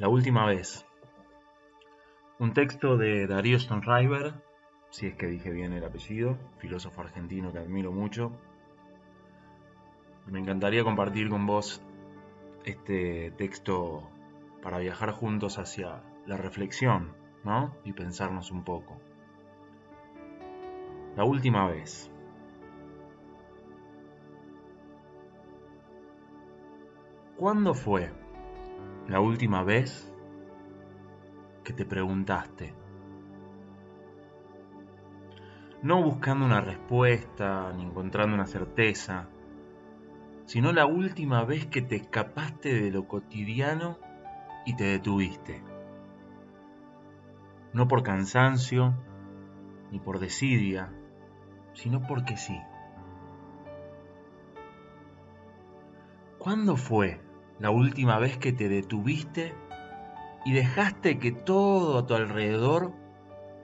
La última vez. Un texto de Darío Stonriver, si es que dije bien el apellido, filósofo argentino que admiro mucho. Me encantaría compartir con vos este texto para viajar juntos hacia la reflexión, ¿no? Y pensarnos un poco. La última vez. ¿Cuándo fue la última vez que te preguntaste? No buscando una respuesta ni encontrando una certeza, sino la última vez que te escapaste de lo cotidiano y te detuviste. No por cansancio ni por desidia, sino porque sí. ¿Cuándo fue la última vez que te detuviste y dejaste que todo a tu alrededor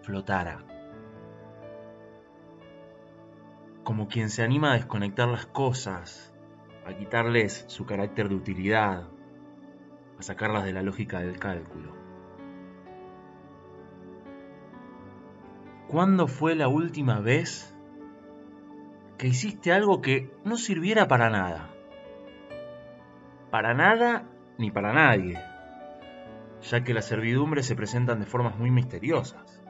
flotara. Como quien se anima a desconectar las cosas, a quitarles su carácter de utilidad, a sacarlas de la lógica del cálculo. ¿Cuándo fue la última vez que hiciste algo que no sirviera para nada? Para nada ni para nadie, ya que las servidumbres se presentan de formas muy misteriosas.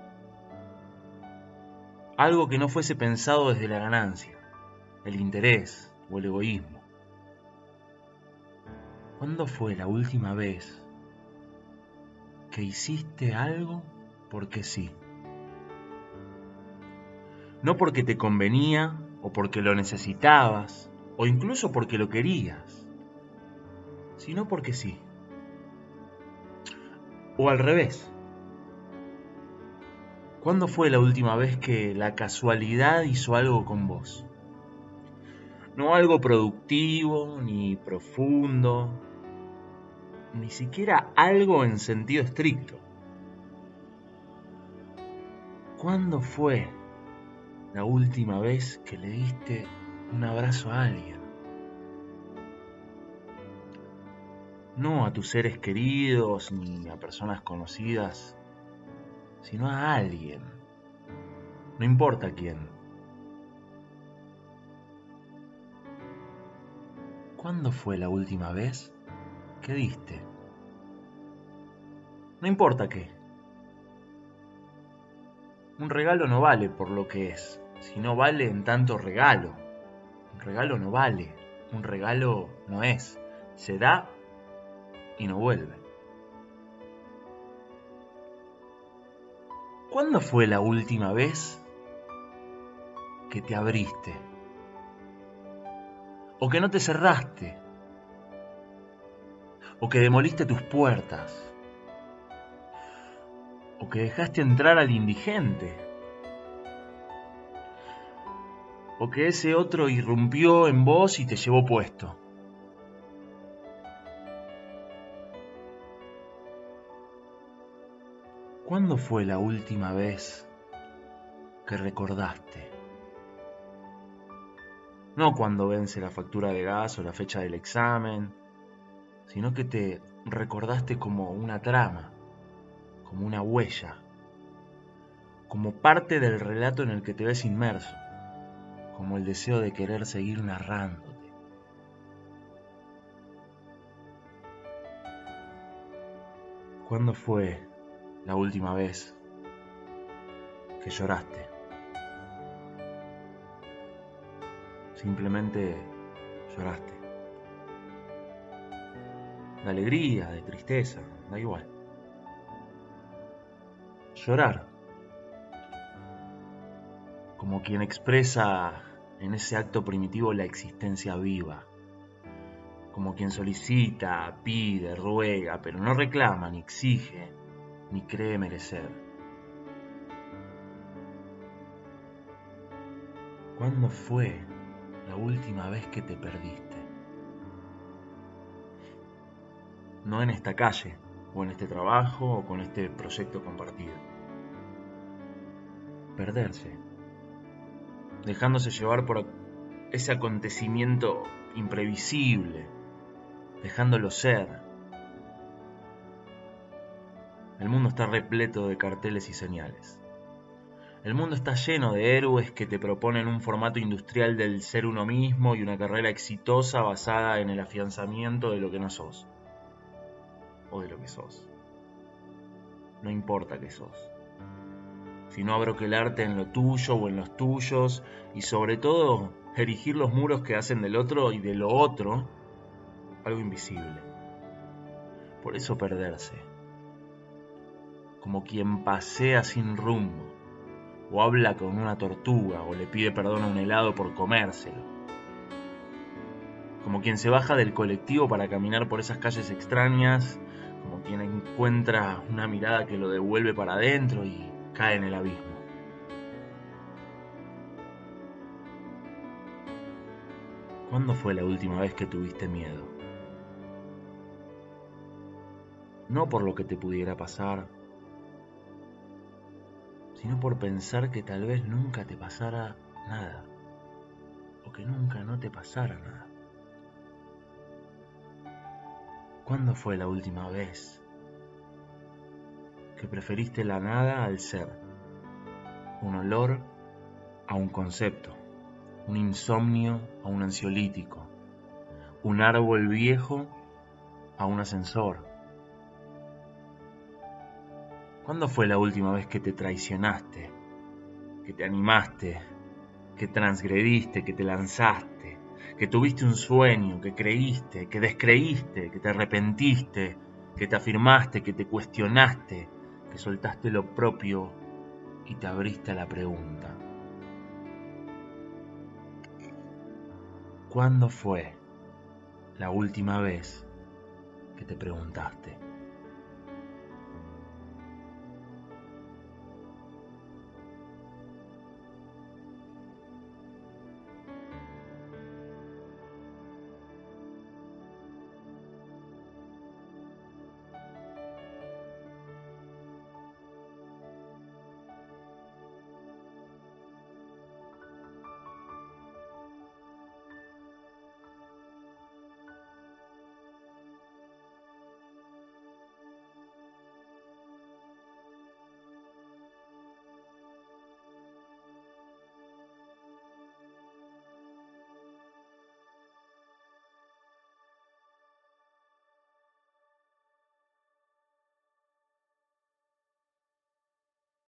Algo que no fuese pensado desde la ganancia, el interés o el egoísmo. ¿Cuándo fue la última vez que hiciste algo porque sí? No porque te convenía o porque lo necesitabas o incluso porque lo querías sino porque sí. O al revés. ¿Cuándo fue la última vez que la casualidad hizo algo con vos? No algo productivo, ni profundo, ni siquiera algo en sentido estricto. ¿Cuándo fue la última vez que le diste un abrazo a alguien? No a tus seres queridos ni a personas conocidas, sino a alguien, no importa quién. ¿Cuándo fue la última vez que diste? No importa qué. Un regalo no vale por lo que es, sino vale en tanto regalo. Un regalo no vale, un regalo no es. Se da y no vuelve. ¿Cuándo fue la última vez que te abriste? ¿O que no te cerraste? ¿O que demoliste tus puertas? ¿O que dejaste entrar al indigente? ¿O que ese otro irrumpió en vos y te llevó puesto? ¿Cuándo fue la última vez que recordaste? No cuando vence la factura de gas o la fecha del examen, sino que te recordaste como una trama, como una huella, como parte del relato en el que te ves inmerso, como el deseo de querer seguir narrándote. ¿Cuándo fue la última vez que lloraste. Simplemente lloraste. De alegría, de tristeza, da igual. Llorar. Como quien expresa en ese acto primitivo la existencia viva. Como quien solicita, pide, ruega, pero no reclama ni exige, ni cree merecer. ¿Cuándo fue la última vez que te perdiste? No en esta calle, o en este trabajo, o con este proyecto compartido. Perderse, dejándose llevar por ese acontecimiento imprevisible, dejándolo ser, El mundo está repleto de carteles y señales. El mundo está lleno de héroes que te proponen un formato industrial del ser uno mismo y una carrera exitosa basada en el afianzamiento de lo que no sos. O de lo que sos. No importa qué sos. Sino abroquelarte en lo tuyo o en los tuyos y sobre todo erigir los muros que hacen del otro y de lo otro algo invisible. Por eso perderse. Como quien pasea sin rumbo o habla con una tortuga, o le pide perdón a un helado por comérselo. Como quien se baja del colectivo para caminar por esas calles extrañas, como quien encuentra una mirada que lo devuelve para adentro y cae en el abismo. ¿Cuándo fue la última vez que tuviste miedo? No por lo que te pudiera pasar, sino por pensar que tal vez nunca te pasara nada, o que nunca no te pasara nada. ¿Cuándo fue la última vez que preferiste la nada al ser? Un olor a un concepto, un insomnio a un ansiolítico, un árbol viejo a un ascensor, ¿Cuándo fue la última vez que te traicionaste? Que te animaste, que transgrediste, que te lanzaste, que tuviste un sueño, que creíste, que descreíste, que te arrepentiste, que te afirmaste, que te cuestionaste, que soltaste lo propio y te abriste a la pregunta. ¿Cuándo fue la última vez que te preguntaste?